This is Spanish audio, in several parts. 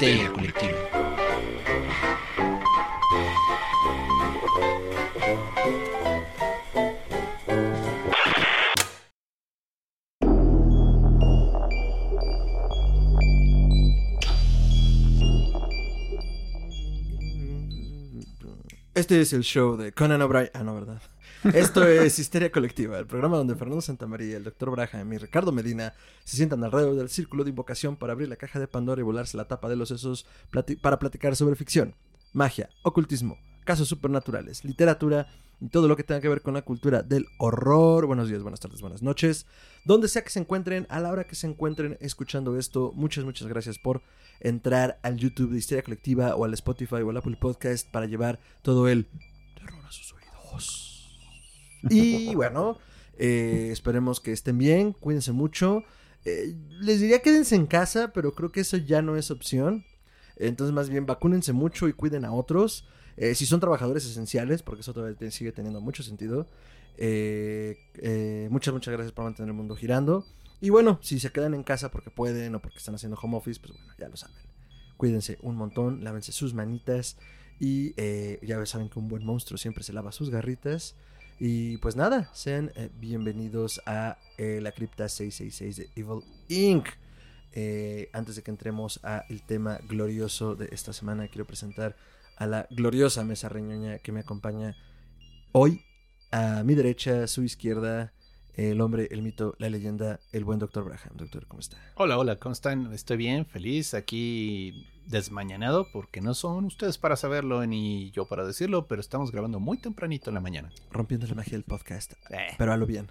Histeria Colectiva. Este es el show de Conan O'Brien. Ah. Esto es Histeria Colectiva, el programa donde Fernando Santamaría, el Dr. Braham y Ricardo Medina se sientan alrededor del círculo de invocación para abrir la caja de Pandora y volarse la tapa de los sesos para platicar sobre ficción, magia, ocultismo, casos supernaturales, literatura y todo lo que tenga que ver con la cultura del horror. Buenos días, buenas tardes, buenas noches. Donde sea que se encuentren, a la hora que se encuentren escuchando esto, muchas, muchas gracias por entrar al YouTube de Histeria Colectiva o al Spotify o al Apple Podcast para llevar todo el terror a sus oídos. Y bueno, eh, esperemos que estén bien, cuídense mucho. Eh, les diría quédense en casa, pero creo que eso ya no es opción. Entonces, más bien, vacúnense mucho y cuiden a otros. Eh, si son trabajadores esenciales, porque eso todavía sigue teniendo mucho sentido. Muchas, muchas gracias por mantener el mundo girando. Y bueno, si se quedan en casa porque pueden o porque están haciendo home office, pues bueno, ya lo saben. Cuídense un montón, lávense sus manitas. Y ya saben que un buen monstruo siempre se lava sus garritas. Y pues nada, sean eh, bienvenidos a eh, la cripta 666 de Evil Inc. Eh, antes de que entremos a el tema glorioso de esta semana, quiero presentar a la gloriosa mesa reñoña que me acompaña hoy. A mi derecha, a su izquierda, el hombre, el mito, la leyenda, el buen doctor Braham. Doctor, ¿cómo está? Hola, hola, ¿cómo están? Estoy bien, feliz, aquí desmañanado porque no son ustedes para saberlo ni yo para decirlo, pero estamos grabando muy tempranito en la mañana. Rompiendo la magia del podcast, Eh, pero a lo bien.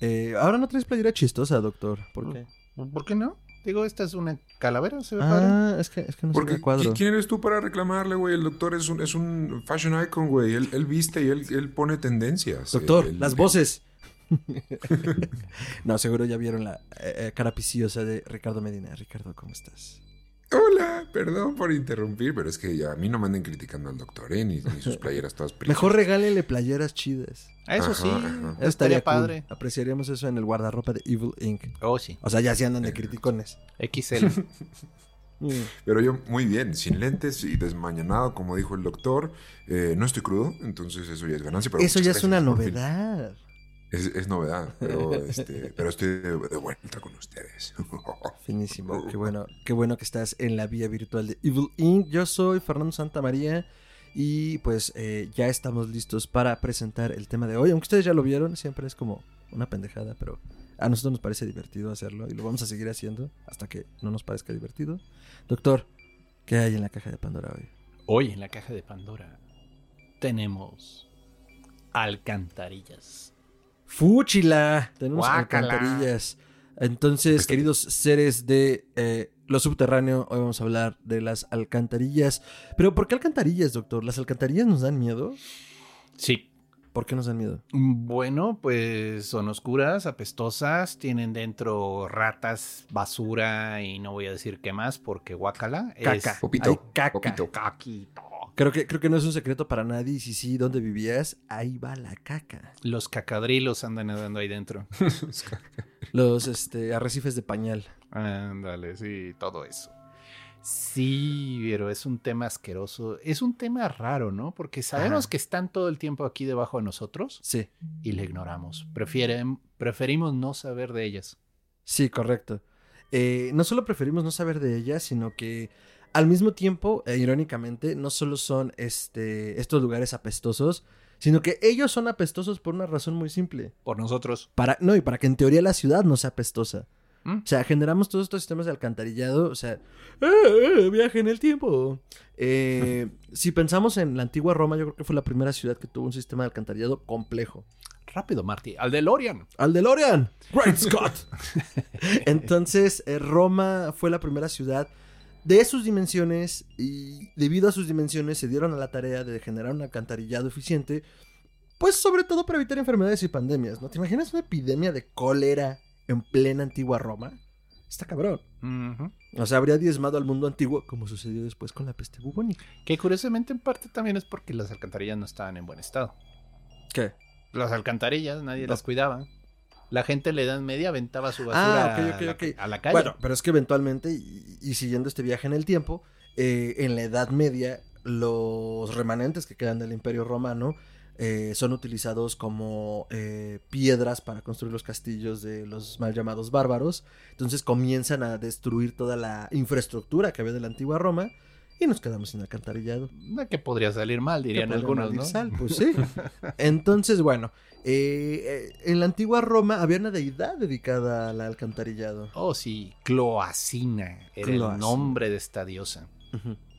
Eh, ahora no traes playera chistosa, doctor. ¿Por qué? ¿Por qué no? Digo, esta es una calavera, se ve padre. Ah, es que, es que no se ve cuadro. ¿qui- ¿quién eres tú para reclamarle, güey? El doctor es un, es un fashion icon, güey. Él, él viste y él, él pone tendencias. Doctor, Él- las voces. no, seguro ya vieron la eh, cara piciosa de Ricardo Medina. Ricardo, ¿cómo estás? Hola, perdón por interrumpir, pero es que ya a mí no me anden criticando al doctor, ¿eh? Ni, ni sus playeras todas Mejor preciosas. regálele playeras chidas. Ah, Eso Ajá, sí, ajá. Eso estaría cool. padre. Apreciaríamos eso en el guardarropa de Evil Inc. Oh, sí. O sea, ya se andan de criticones. XL. Mm. Pero yo muy bien, sin lentes y desmañanado, como dijo el doctor. Eh, no estoy crudo, entonces eso ya es ganancia. Pero Eso ya es una fin. Es, es novedad, pero, este, pero estoy de, de vuelta con ustedes. Finísimo. Qué bueno, qué bueno que estás en la vía virtual de Evil Inc. Yo soy Fernando Santamaría. Y pues eh, ya estamos listos para presentar el tema de hoy. Aunque ustedes ya lo vieron, siempre es como una pendejada, pero a nosotros nos parece divertido hacerlo y lo vamos a seguir haciendo hasta que no nos parezca divertido. Doctor, ¿qué hay en la caja de Pandora hoy? Hoy en la caja de Pandora tenemos alcantarillas. ¡Fúchila! Tenemos Guácala. alcantarillas. Entonces, Esto- queridos seres de eh, lo subterráneo, hoy vamos a hablar de las alcantarillas. Pero, ¿por qué alcantarillas, doctor? ¿Las alcantarillas nos dan miedo? Sí, ¿Por qué nos dan miedo? Bueno, pues son oscuras, apestosas, tienen dentro ratas, basura y no voy a decir qué más porque guacala Caca. Popito, Hay caca. popito. caquito. Creo que, creo que no es un secreto para nadie. Y si sí, ¿dónde vivías? Ahí va la caca. Los cacadrilos andan nadando ahí dentro. Los este, arrecifes de pañal. Ándale, sí, todo eso. Sí, pero es un tema asqueroso. Es un tema raro, ¿no? Porque sabemos Ajá. que están todo el tiempo aquí debajo de nosotros Sí, y le ignoramos. Prefieren, preferimos no saber de ellas. sí, correcto. Eh, no solo preferimos no saber de ellas, sino que al mismo tiempo, e irónicamente, no solo son este, estos lugares apestosos, sino que ellos son apestosos por una razón muy simple. Por nosotros. Para, no, y para que en teoría la ciudad no sea apestosa. ¿Mm? O sea, generamos todos estos sistemas de alcantarillado. O sea, ¡eh, eh, viaje en el tiempo. Eh, si pensamos en la antigua Roma, yo creo que fue la primera ciudad que tuvo un sistema de alcantarillado complejo. Rápido, Marty. Al DeLorean. ¡Al DeLorean! ¡Great Scott! Entonces, eh, Roma fue la primera ciudad de sus dimensiones y debido a sus dimensiones se dieron a la tarea de generar un alcantarillado eficiente, pues sobre todo para evitar enfermedades y pandemias, ¿no? ¿Te imaginas una epidemia de cólera en plena antigua Roma? Está cabrón. O sea, habría diezmado al mundo antiguo, como sucedió después con la peste bubónica. Que curiosamente en parte también es porque las alcantarillas no estaban en buen estado. ¿Qué? Las alcantarillas nadie No. las cuidaba. La gente le dan media aventaba su basura Ah, a, la, a la calle. Bueno, pero es que eventualmente, y, y siguiendo este viaje en el tiempo, eh, en la Edad Media los remanentes que quedan del Imperio Romano eh, son utilizados como eh, piedras para construir los castillos de los mal llamados bárbaros. Entonces comienzan a destruir toda la infraestructura que había de la antigua Roma y nos quedamos sin alcantarillado. No, que podría salir mal, dirían algunos, ¿no? sal, pues sí. Entonces, bueno, eh, eh, en la antigua Roma había una deidad dedicada al alcantarillado. Oh, sí, Cloacina era Cloacina. el nombre de esta diosa.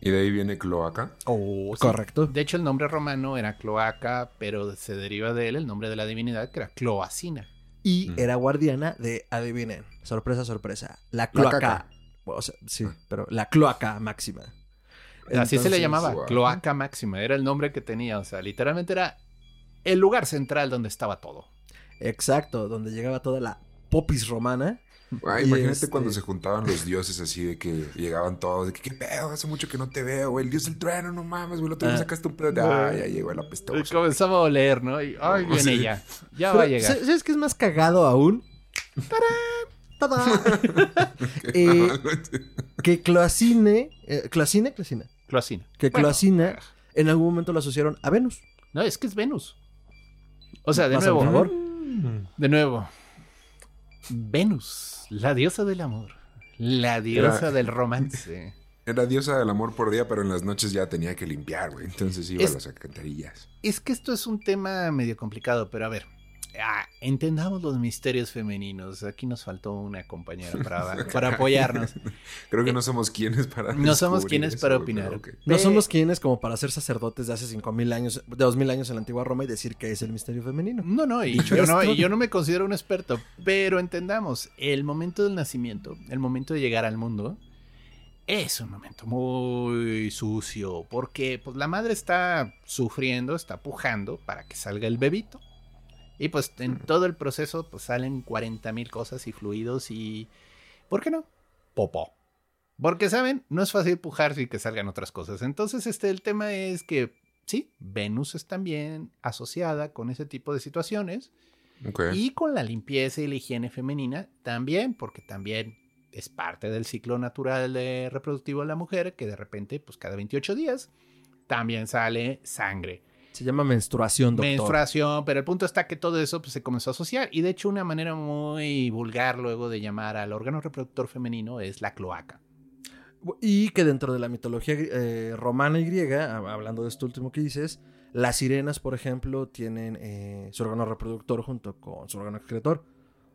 Y de ahí viene cloaca. Oh, sí. Correcto. De hecho, el nombre romano era Cloaca, pero se deriva de él el nombre de la divinidad que era Cloacina. Y Ujú. era guardiana de, adivinen, sorpresa, sorpresa, la La cloaca. O sea, sí, Ah. pero la cloaca máxima. Así se le llamaba, wow. Cloaca Máxima, era el nombre que tenía, o sea, literalmente era el lugar central donde estaba todo. Exacto, donde llegaba toda la popis romana. Ah, Y imagínate este- cuando se juntaban los dioses así de que llegaban todos, de que qué pedo, hace mucho que no te veo, güey, el dios del trueno, no mames, güey, lo otro día Ah. sacaste un pedo de, No. ah, ya llegó el Y apestoso. comenzaba a oler, ¿no? Y, ay, viene Sí. ya, ya va a llegar. ¿sabes- ¿Sabes qué es más cagado aún? ¡Tarán! ¡Tarán! Eh, que Cloacine, eh, Cloacine, Cloacina, Cloacina. que Bueno, Cloacina en algún momento lo asociaron a Venus. No, es que es Venus. O sea, de ¿Más a nuevo, favor? de nuevo. Venus, la diosa del amor, la diosa Era- del romance. Era diosa del amor por día, pero en las noches ya tenía que limpiar, güey. Entonces iba Es- a las alcantarillas. Es que esto es un tema medio complicado, pero a ver, ah, entendamos los misterios femeninos. Aquí nos faltó una compañera para, para apoyarnos. Creo que Eh, no somos quienes para. no somos quienes eso, para opinar. No somos quienes como para ser sacerdotes de hace 5000 años, de 2000 años en la antigua Roma y decir que es el misterio femenino. No, no, y Dicho yo no, esto- y yo no me considero un experto, pero entendamos, el momento del nacimiento, el momento de llegar al mundo, es un momento muy sucio, porque pues la madre está sufriendo, está pujando para que salga el bebito. Y pues en todo el proceso pues salen 40 mil cosas y fluidos y... ¿Por qué no? Popó. Porque, ¿saben? No es fácil pujar sin que salgan otras cosas. Entonces, este, el tema es que, sí, Venus es también asociada con ese tipo de situaciones. Y con la limpieza y la higiene femenina también, porque también es parte del ciclo natural de reproductivo de la mujer, que de repente, pues cada 28 días, también sale sangre. Se llama menstruación, doctor. Menstruación, pero el punto está que todo eso pues, se comenzó a asociar. Y de hecho, una manera muy vulgar luego de llamar al órgano reproductor femenino es la cloaca. Y que dentro de la mitología eh, romana y griega, hab- hablando de esto último que dices, las sirenas, por ejemplo, tienen eh, su órgano reproductor junto con su órgano excretor.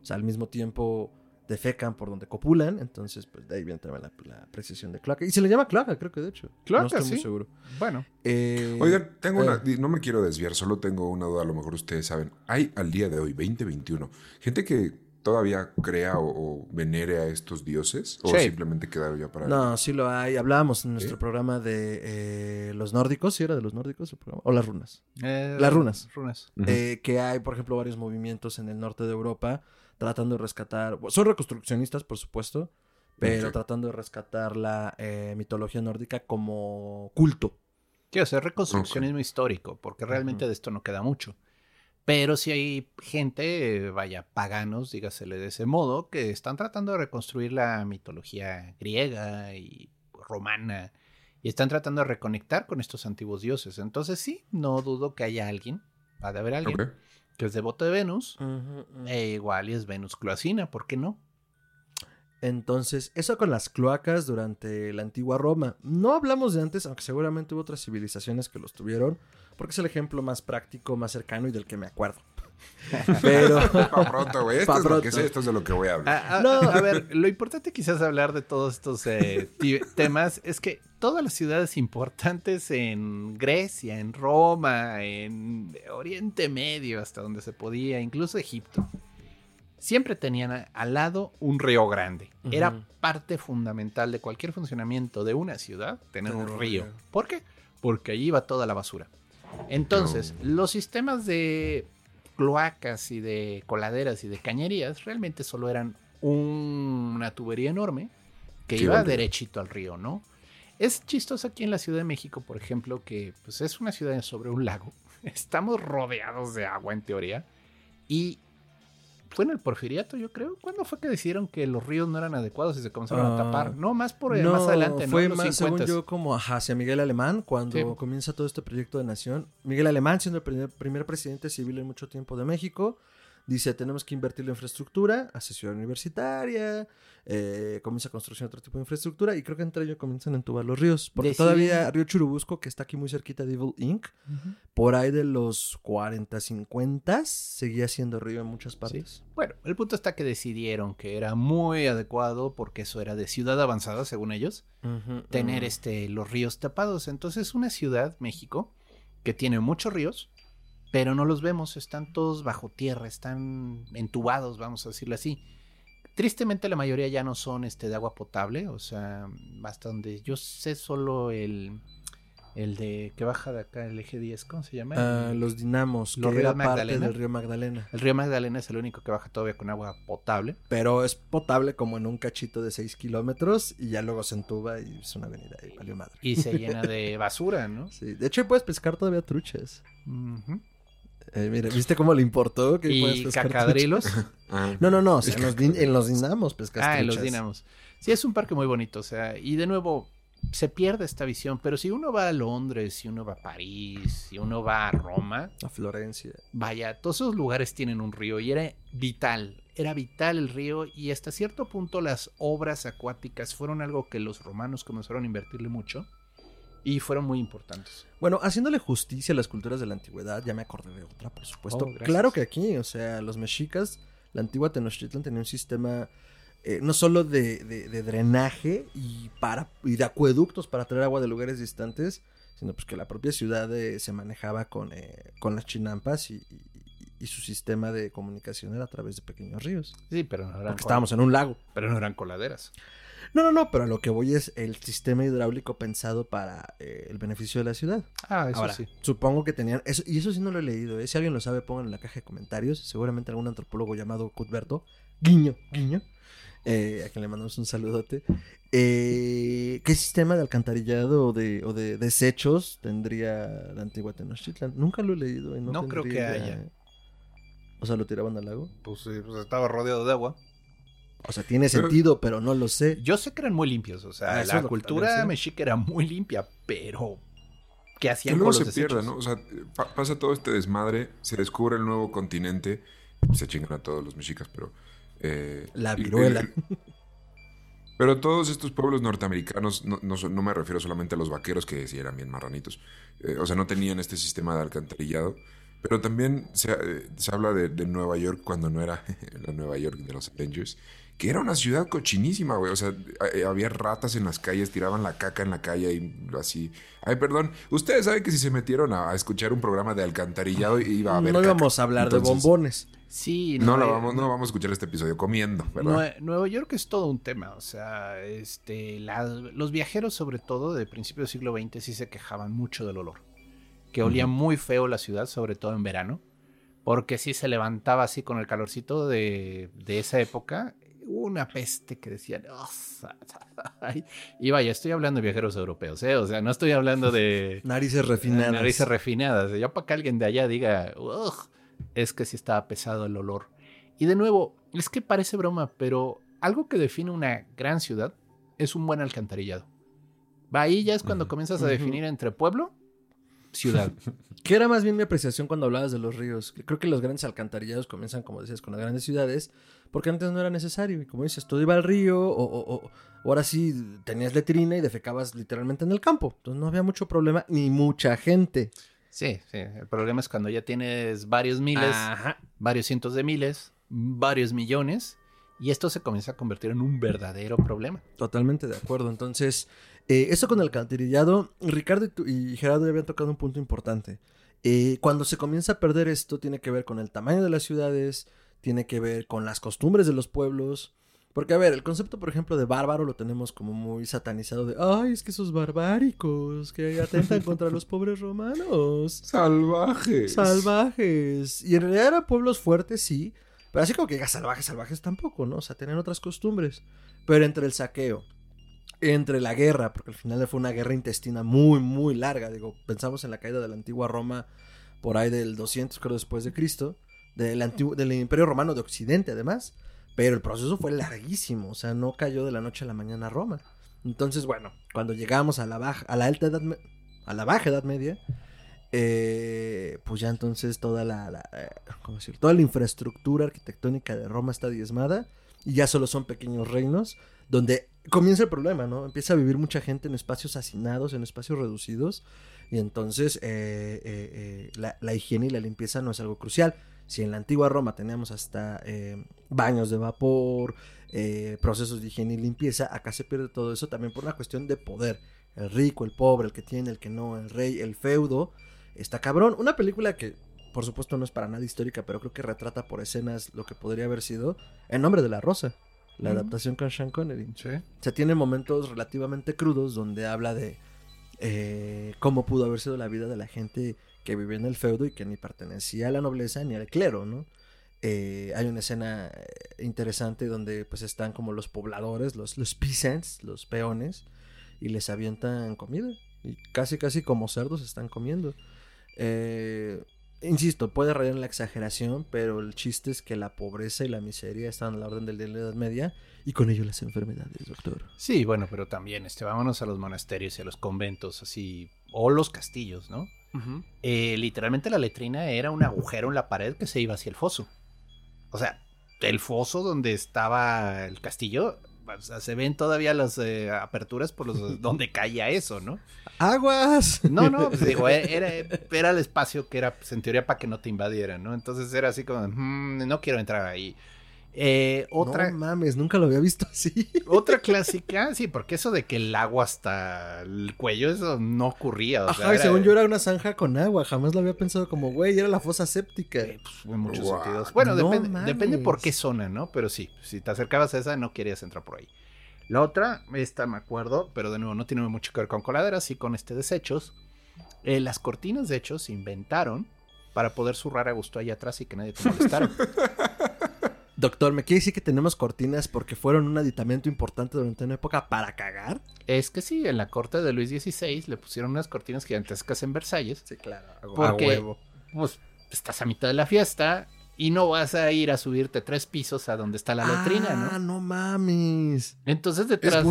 O sea, al mismo tiempo defecan por donde copulan. Entonces, pues de ahí viene también la, la precisión de cloaca. Y se le llama cloaca, creo que de hecho. Cloaca, no estoy muy sí. seguro. Bueno, Eh, Oigan, tengo eh, una. di- No me quiero desviar, solo tengo una duda. A lo mejor ustedes saben. Hay al día de hoy, 2021, gente que todavía crea o, o venere a estos dioses. O Sí. simplemente quedaron ya para. No, sí lo hay. Hablábamos en nuestro ¿Sí? programa de eh, los nórdicos, ¿sí era de los nórdicos el programa? O las runas. eh, Las runas. Runas. Eh, que hay, por ejemplo, varios movimientos en el norte de Europa tratando de rescatar, bueno, son reconstruccionistas, por supuesto, pero tratando de rescatar la eh, mitología nórdica como culto. Quiero hacer reconstruccionismo histórico, porque realmente de esto no queda mucho. Pero si hay gente, vaya, paganos, dígasele de ese modo, que están tratando de reconstruir la mitología griega y romana y están tratando de reconectar con estos antiguos dioses. Entonces sí, no dudo que haya alguien, ha de haber alguien, Ok. Que es devoto de Venus, e igual y es Venus Cloacina, ¿por qué no? Entonces, eso con las cloacas durante la antigua Roma. No hablamos de antes, aunque seguramente hubo otras civilizaciones que los tuvieron, porque es el ejemplo más práctico, más cercano y del que me acuerdo. Pero... Pa' pronto, güey. Esto Pa' es lo que pronto. sé, esto es de lo que voy a hablar. A, a- No. a ver, lo importante quizás hablar de todos estos eh, temas es que todas las ciudades importantes en Grecia, en Roma, en Oriente Medio, hasta donde se podía, incluso Egipto, siempre tenían al lado un río grande. Era parte fundamental de cualquier funcionamiento de una ciudad tener un río. ¿Por qué? Porque allí iba toda la basura. Entonces, los sistemas de cloacas y de coladeras y de cañerías realmente solo eran un- una tubería enorme que Sí, iba vale. derechito al río, ¿no? Es chistoso aquí en la Ciudad de México, por ejemplo, que pues, es una ciudad sobre un lago. Estamos rodeados de agua en teoría. Y fue en el porfiriato, yo creo. ¿Cuándo fue que decidieron que los ríos no eran adecuados y se comenzaron a Ah, tapar? No, más por No, más adelante, ¿no? fue En los más, según 50s. yo, como hacia Miguel Alemán, cuando Sí. comienza todo este proyecto de nación. Miguel Alemán, siendo el primer, primer presidente civil en mucho tiempo de México, dice, tenemos que invertir en infraestructura, hace ciudad universitaria, eh, comienza construcción de otro tipo de infraestructura, y creo que entre ellos comienzan a entubar los ríos. Porque todavía Río Churubusco, que está aquí muy cerquita de Evil Inc., por ahí de los 40, 50, seguía siendo río en muchas partes. Bueno, el punto está que decidieron que era muy adecuado porque eso era de ciudad avanzada, según ellos, tener este los ríos tapados. Entonces, una ciudad, México, que tiene muchos ríos, pero no los vemos, están todos bajo tierra, están entubados, vamos a decirlo así. Tristemente la mayoría ya no son este de agua potable, o sea, hasta donde yo sé solo el el de que baja de acá el eje 10, ¿cómo se llama? Ah, los dinamos, Los parte Magdalena. del río Magdalena. el río Magdalena es el único que baja todavía con agua potable. Pero es potable como en un cachito de 6 kilómetros y ya luego se entuba y es una avenida y valió madre. y se llena de basura, ¿no? Sí, de hecho puedes pescar todavía truchas. Ujú. Eh, mira, ¿viste cómo le importó que puedes Y cacadrilos. Ah, No, no, no, o sea, en, los din- en los dinamos pescas ah, en los dinamos. Sí, es un parque muy bonito, o sea, y de nuevo se pierde esta visión, pero si uno va a Londres, si uno va a París, si uno va a Roma, A Florencia. vaya, todos esos lugares tienen un río y era vital, era vital el río y hasta cierto punto las obras acuáticas fueron algo que los romanos comenzaron a invertirle mucho y fueron muy importantes. Bueno, haciéndole justicia a las culturas de la antigüedad, ya me acordé de otra, por supuesto. Oh, claro que aquí, o sea, los mexicas, la antigua Tenochtitlan tenía un sistema eh, no solo de, de- de drenaje y, para, y de acueductos para traer agua de lugares distantes, sino pues que la propia ciudad eh, se manejaba con, eh, con las chinampas y, y- y su sistema de comunicación era a través de pequeños ríos. Sí, pero no eran, Porque estábamos en un lago. pero no eran coladeras. No, no, no, pero a lo que voy es el sistema hidráulico pensado para eh, el beneficio de la ciudad. Ah, eso Ahora, sí. supongo que tenían. Eso, y eso sí no lo he leído. ¿eh? Si alguien lo sabe, pongan en la caja de comentarios. Seguramente algún antropólogo llamado Cuthberto. Guiño, guiño. eh, a quien le mandamos un saludote. Eh, ¿Qué sistema de alcantarillado o de, o de desechos tendría la antigua Tenochtitlan? Nunca lo he leído. y no No creo que haya. ¿eh? O sea, lo tiraban al lago. Pues, sí, pues estaba rodeado de agua. O sea, tiene sentido, pero no lo sé. Yo sé que eran muy limpios, o Ah, sea, eso la cultura mexica era muy limpia, pero ¿qué Que hacían luego con se los pierde, desechos? ¿no? O sea, pa- pasa todo este desmadre, se descubre el nuevo continente, se chingan a todos los mexicas, pero... eh, La viruela. el- pero todos estos pueblos norteamericanos, no, no, me refiero solamente a los vaqueros, que sí eran bien marranitos, eh, o sea, no tenían este sistema de alcantarillado, pero también se, eh, se habla de, de Nueva York cuando no era la Nueva York de los Avengers, que era una ciudad cochinísima, güey. O sea, eh, había ratas en las calles, tiraban la caca en la calle y así. Ay, perdón. Ustedes saben que si se metieron a, a escuchar un programa de alcantarillado iba a haber no caca. íbamos a hablar de bombones. Sí, No, Nueva- vamos, no vamos a escuchar este episodio comiendo, ¿verdad? Nue- Nueva York es todo un tema, o sea, este, la- los viajeros sobre todo de principio del siglo XX sí se quejaban mucho del olor, que olía muy feo la ciudad, sobre todo en verano, porque sí se levantaba así con el calorcito de, de esa época, una peste que decían, "Oh, ay". y vaya, estoy hablando de viajeros europeos, ¿eh? o sea, no estoy hablando de Narices refinadas. narices refinadas, ya para que alguien de allá diga, es que sí estaba pesado el olor. Y de nuevo, es que parece broma, pero algo que define una gran ciudad es un buen alcantarillado. Va ahí ya es cuando comienzas a definir entre pueblo, ciudad. Que era más bien mi apreciación cuando hablabas de los ríos. Creo que los grandes alcantarillados comienzan, como decías, con las grandes ciudades, porque antes no era necesario. Y como dices, todo iba al río, o, o- o- ahora sí tenías letrina y defecabas literalmente en el campo. Entonces no había mucho problema, ni mucha gente. Sí, sí. El problema es cuando ya tienes varios miles, Ajá. varios cientos de miles, varios millones, y esto se comienza a convertir en un verdadero problema. Totalmente de acuerdo. Entonces, eh, eso con el alcantarillado, Ricardo y, Gerardo ya habían tocado un punto importante. Eh, cuando se comienza a perder esto, tiene que ver con el tamaño de las ciudades, tiene que ver con las costumbres de los pueblos. Porque, a ver, el concepto, por ejemplo, de bárbaro lo tenemos como muy satanizado de, ay, es que esos barbáricos que atentan contra los pobres romanos. Salvajes. Salvajes. Y en realidad eran pueblos fuertes, sí. Pero así como que digas salvajes, salvajes tampoco, ¿no? O sea, tenían otras costumbres. Pero entre el saqueo, entre la guerra, porque al final fue una guerra intestina muy, muy larga. Digo, pensamos en la caída de la antigua Roma por ahí del 200, creo, después de Cristo. del, antiguo, del Imperio Romano de Occidente, además. Pero el proceso fue larguísimo, o sea, no cayó de la noche a la mañana a Roma. Entonces, bueno, cuando llegamos a la baja, a la alta edad, a la baja edad media, eh, pues ya entonces toda la, la, eh, ¿cómo decir? Toda la infraestructura arquitectónica de Roma está diezmada y ya solo son pequeños reinos donde comienza el problema, ¿no? Empieza a vivir mucha gente en espacios hacinados, en espacios reducidos y entonces eh, eh, eh, la, higiene y la limpieza no es algo crucial. Si en la antigua Roma teníamos hasta eh, baños de vapor, procesos de higiene y limpieza, acá se pierde todo eso también por una cuestión de poder. El rico, el pobre, el que tiene, el que no, el rey, el feudo. Está cabrón. Una película que, por supuesto, no es para nada histórica, pero creo que retrata por escenas lo que podría haber sido El nombre de la rosa. La adaptación con Sean Connery. Sí. O sea, tiene momentos relativamente crudos donde habla de eh, cómo pudo haber sido la vida de la gente que vivía en el feudo y que ni pertenecía a la nobleza ni al clero, ¿no? Eh, hay una escena eh, interesante donde pues están como los pobladores, los, los peasants, los peones, y les avientan comida. Y casi, casi como cerdos están comiendo. Eh, insisto, puede rayar en la exageración, pero el chiste es que la pobreza y la miseria están a la orden del día en la Edad Media y con ello las enfermedades, doctor. Sí, bueno, pero también, este, vámonos a los monasterios y a los conventos, así, o los castillos, ¿no? Eh, literalmente la letrina era un agujero en la pared que se iba hacia el foso. O sea, el foso donde estaba el castillo, o sea, se ven todavía las eh, aperturas por los donde caía eso, ¿no? ¡Aguas! No, no, pues digo, eh, era, era el espacio que era, pues, en teoría, para que no te invadieran, ¿no? Entonces era así como, "Mm, no quiero entrar ahí. Eh, otra, No mames, nunca lo había visto así. otra clásica, sí, porque eso de que el agua hasta el cuello, eso no ocurría. O sea, Ajá, y era- según yo era una zanja con agua. Jamás lo había pensado como, güey, era la fosa séptica. eh, pues, en muchos sentidos. Bueno, No depende, mames. depende por qué zona, ¿no? Pero sí, si te acercabas a esa, no querías entrar por ahí. La otra, esta me acuerdo, pero de nuevo no tiene mucho que ver con coladeras, sí con este desechos. Eh, las cortinas de hecho se inventaron para poder zurrar a gusto ahí atrás y que nadie te molestara. Doctor, ¿me quiere decir que tenemos cortinas porque fueron un aditamento importante durante una época para cagar? es que sí, en la corte de Luis XVI le pusieron unas cortinas gigantescas en Versalles. Sí, claro. Porque, pues, estás a mitad de la fiesta y no vas a ir a subirte tres pisos a donde está la letrina, Ah, ¿no? no mames. Entonces detrás,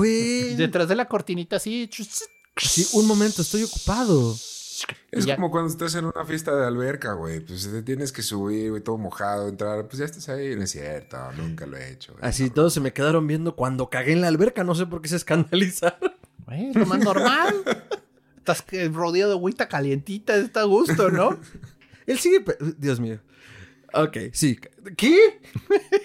detrás de la cortinita así... Sí, un momento, estoy ocupado. Es ya- como cuando estás en una fiesta de alberca, güey. Pues te tienes que subir, güey, todo mojado, entrar. Pues ya estás ahí. No es cierto, nunca lo he hecho. güey. Así todos se me quedaron viendo cuando cagué en la alberca. No sé por qué se escandalizaron. Güey, es lo más normal. Estás que- rodeado de agüita calientita, está a gusto, ¿no? Él sigue... Dios mío. Ok, sí. ¿Qué?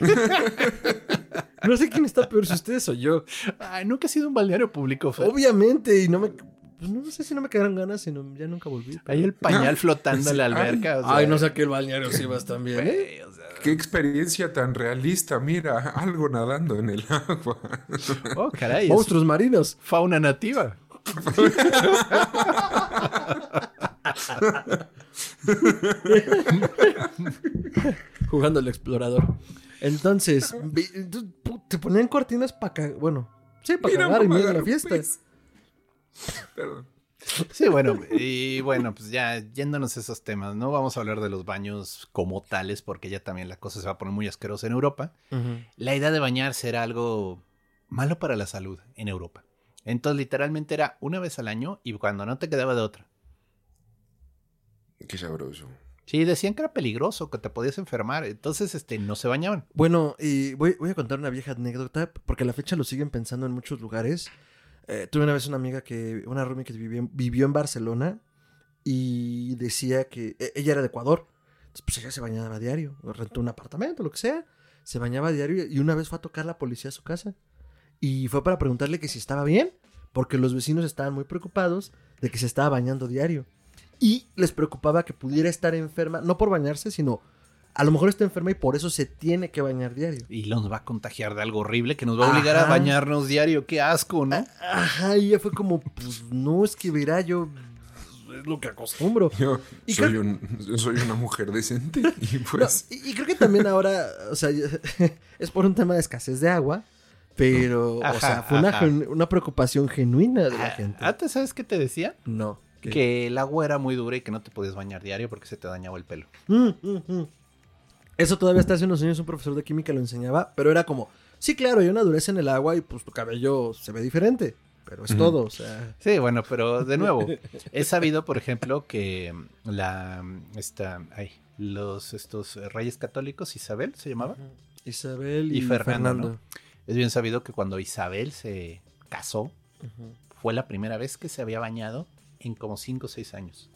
no sé quién está peor, si ustedes o yo. Ay, nunca he sido un balneario público, Fer. Obviamente, y no me... pues no sé si no me quedaron ganas, sino ya nunca volví. Ahí el pañal flotando en la alberca. o sea, Ay, no saqué el balneario, sí vas también, ¿eh? güey, o sea, Qué experiencia tan realista. Mira, algo nadando en el agua. oh, caray. es Monstruos marinos. fauna nativa. Jugando al explorador. Entonces, te ponían cortinas para cagar. Bueno, sí, para cagar en medio de la fiesta. pez. Perdón. Sí, bueno, y bueno, pues ya yéndonos a esos temas, ¿no? Vamos a hablar de los baños como tales, porque ya también la cosa se va a poner muy asquerosa en Europa. La idea de bañarse era algo malo para la salud en Europa. Entonces, literalmente era una vez al año y cuando no te quedaba de otra. Qué sabroso. Sí, decían que era peligroso, que te podías enfermar. Entonces, este, no se bañaban. Bueno, y voy, voy a contar una vieja anécdota, porque a la fecha lo siguen pensando en muchos lugares. Eh, tuve una vez una amiga que, una roomie que vivió, en- Barcelona y decía que e- ella era de Ecuador. Entonces, pues ella se bañaba a diario, rentó un apartamento, lo que sea. Se bañaba a diario y una vez fue a tocar la policía a su casa. Y fue para preguntarle que si estaba bien, porque los vecinos estaban muy preocupados de que se estaba bañando diario. Y les preocupaba que pudiera estar enferma, no por bañarse, sino a lo mejor está enferma y por eso se tiene que bañar diario. Y nos va a contagiar de algo horrible que nos va a obligar a bañarnos diario. Qué asco, ¿no? Ajá, y ella fue como, pues no, es que verá, yo es lo que acostumbro. Yo Y soy, creo- un, soy una mujer decente y No, pues... y, y creo que también ahora, o sea, es por un tema de escasez de agua, pero, o sea, fue una, preocupación genuina de la Ah, gente. Antes, ¿sabes qué te decía? No. ¿qué? Que el agua era muy dura y que no te podías bañar diario porque se te dañaba el pelo. Mm, mm, mm. Eso todavía hasta hace unos años un profesor de química lo enseñaba, pero era como, sí, claro, hay una dureza en el agua y pues tu cabello se ve diferente, pero es todo, o sea... Sí, bueno, pero de nuevo, he sabido, por ejemplo, que la esta, ay, los estos reyes católicos, Isabel se llamaba. Isabel y, Y Fernando, Fernando. ¿no? Es bien sabido que cuando Isabel se casó, fue la primera vez que se había bañado en como 5 o 6 años.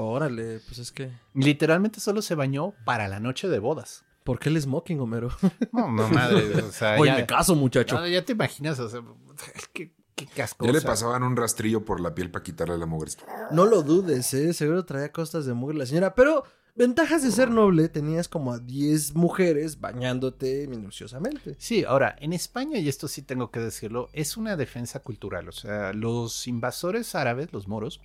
Órale, pues es que... Literalmente solo se bañó para la noche de bodas. ¿Por qué el smoking, Homero? No, no madre, o sea, Hoy ya, me caso, muchacho. no, ya te imaginas, o sea, qué, qué casco. Ya le pasaban un rastrillo por la piel para quitarle la mugre. No lo dudes, ¿eh? Seguro traía costas de mugre la señora. Pero ventajas de ser noble, tenías como a 10 mujeres bañándote minuciosamente. Sí, ahora, en España, y esto sí tengo que decirlo, es una defensa cultural. O sea, los invasores árabes, los moros,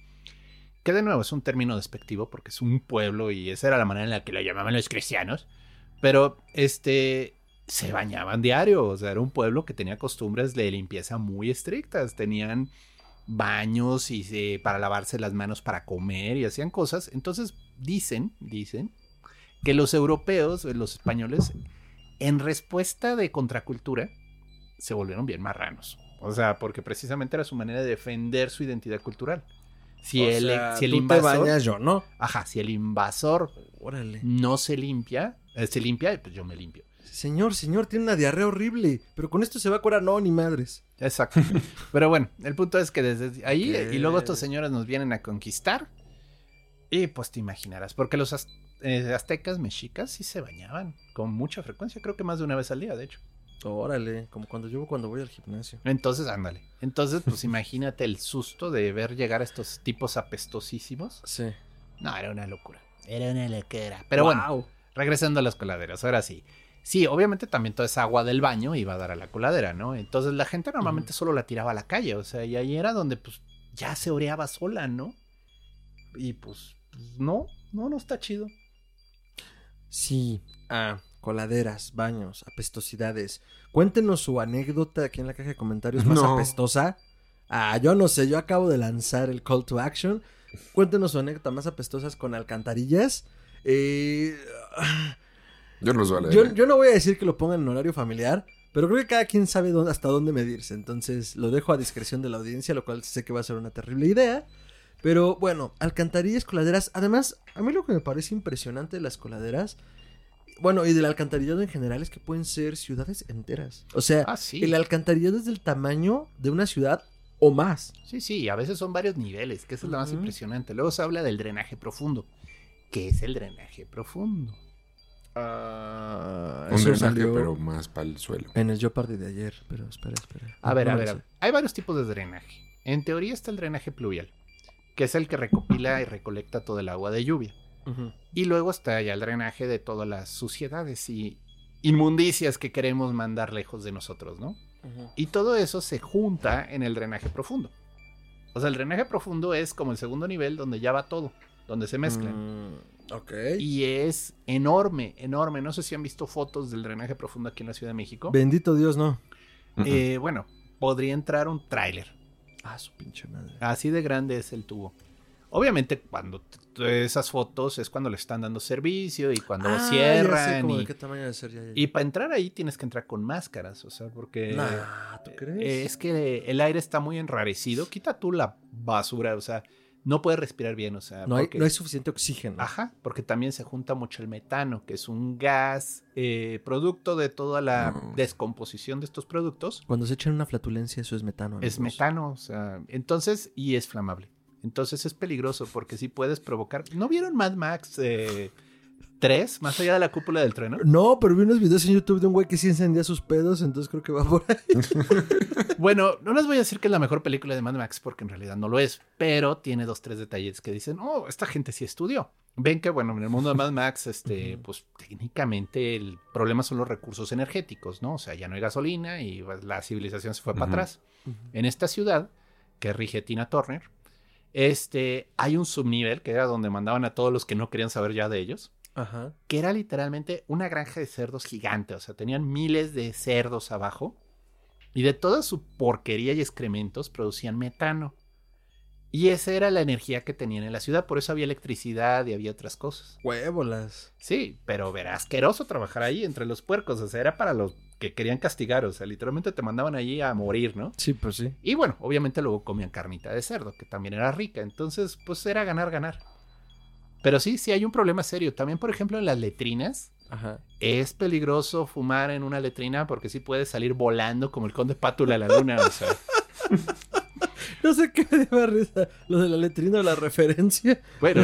que de nuevo es un término despectivo porque es un pueblo y esa era la manera en la que lo llamaban los cristianos, pero este se bañaban diario, o sea, era un pueblo que tenía costumbres de limpieza muy estrictas, tenían baños y se- para lavarse las manos para comer y hacían cosas. Entonces dicen, dicen que los europeos, eh, los españoles, en respuesta de contracultura, se volvieron bien marranos. O sea, porque precisamente era su manera de defender su identidad cultural. Si O el, sea, si el tú te invasor, bañas, yo no. ajá, si el invasor Órale. no se limpia, eh, se limpia, pues yo me limpio. Señor, señor, tiene una diarrea horrible. Pero con esto se va a curar. No, ni madres. Exacto. Pero bueno, el punto es que desde ahí y luego estos señores nos vienen a conquistar. Y pues te imaginarás, porque los az- eh, aztecas mexicas sí se bañaban con mucha frecuencia, creo que más de una vez al día, de hecho. Órale, como cuando yo cuando voy al gimnasio. Entonces, ándale. Entonces, pues imagínate el susto de ver llegar a estos tipos apestosísimos. Sí. No, era una locura. Era una locura. Pero bueno, regresando a las coladeras, ahora sí. Sí, obviamente también toda esa agua del baño iba a dar a la coladera, ¿no? Entonces la gente normalmente solo la tiraba a la calle, o sea, y ahí era donde pues ya se oreaba sola, ¿no? Y pues, pues, no, no, no está chido. Sí. Ah, coladeras, baños, apestosidades. Cuéntenos su anécdota aquí en la caja de comentarios más No. apestosa. Ah, yo no sé, yo acabo de lanzar el call to action. Cuéntenos su anécdota más apestosas con alcantarillas. Eh, Yo no los voy a leer. yo, ¿eh? yo no voy a decir que lo pongan en horario familiar, pero creo que cada quien sabe dónde- hasta dónde medirse. Entonces lo dejo a discreción de la audiencia, lo cual sé que va a ser una terrible idea. Pero bueno, alcantarillas, coladeras. Además, a mí lo que me parece impresionante de las coladeras, bueno, y del alcantarillado en general, es que pueden ser ciudades enteras. O sea, Ah, sí. el alcantarillado es del tamaño de una ciudad o más. Sí, sí, a veces son varios niveles, que eso es lo más impresionante. Luego se habla del drenaje profundo. ¿Qué es el drenaje profundo? Ah, Un drenaje, salió pero más para el suelo. en el Jeopardy de ayer, pero espera, espera. A ver, No a ver. Hay varios tipos de drenaje. En teoría está el drenaje pluvial, que es el que recopila y recolecta todo el agua de lluvia. Y luego está ya el drenaje de todas las suciedades y inmundicias que queremos mandar lejos de nosotros, ¿no? Y todo eso se junta en el drenaje profundo. O sea, el drenaje profundo es como el segundo nivel donde ya va todo, donde se mezclan. Mm, ok. Y es enorme, enorme. No sé si han visto fotos del drenaje profundo aquí en la Ciudad de México. Bendito Dios, no. Eh, bueno, podría entrar un tráiler. Ah, su pinche madre. Así de grande es el tubo. Obviamente, cuando esas fotos es cuando le están dando servicio y cuando Ah, ya sé cierran. como y de qué tamaño debe ser ya, ya. y para entrar ahí tienes que entrar con máscaras, o sea, porque Nah, ¿tú crees? eh, es que el aire está muy enrarecido. Quita tú la basura, o sea, no puedes respirar bien, o sea. no, hay, porque- no hay suficiente oxígeno. Ajá, porque también se junta mucho el metano, que es un gas eh, producto de toda la No. descomposición de estos productos. Cuando se echan una flatulencia, eso es metano. Es metano, o sea, entonces, y es flamable. Entonces es peligroso porque sí puedes provocar. ¿No vieron Mad Max eh, 3, más allá de la cúpula del trueno? No, pero vi unos videos en YouTube de un güey que sí encendía sus pedos, entonces creo que va por ahí. Bueno, no les voy a decir que es la mejor película de Mad Max porque en realidad no lo es, pero tiene dos, tres detalles que dicen, oh, esta gente sí estudió. Ven que, bueno, en el mundo de Mad Max, este, pues técnicamente el problema son los recursos energéticos, ¿no? O sea, ya no hay gasolina y pues, la civilización se fue para atrás. En esta ciudad, que rige Tina Turner, este, hay un subnivel que era donde mandaban a todos los que no querían saber ya de ellos, Ajá. que era literalmente una granja de cerdos gigante. O sea, tenían miles de cerdos abajo y de toda su porquería y excrementos producían metano. Y esa era la energía que tenían en la ciudad, por eso había electricidad y había otras cosas. Huébolas. Sí, pero era asqueroso trabajar ahí entre los puercos, o sea, era para los que querían castigar, o sea, literalmente te mandaban allí a morir, ¿no? Sí, pues sí. Y bueno, obviamente luego comían carnita de cerdo, que también era rica, entonces pues era ganar, ganar. Pero sí, sí hay un problema serio. También, por ejemplo, en las letrinas, Ajá. es peligroso fumar en una letrina porque sí puedes salir volando como el conde Pátula a la luna, o sea. No sé qué me dio risa. Lo de la letrina o la referencia. Bueno,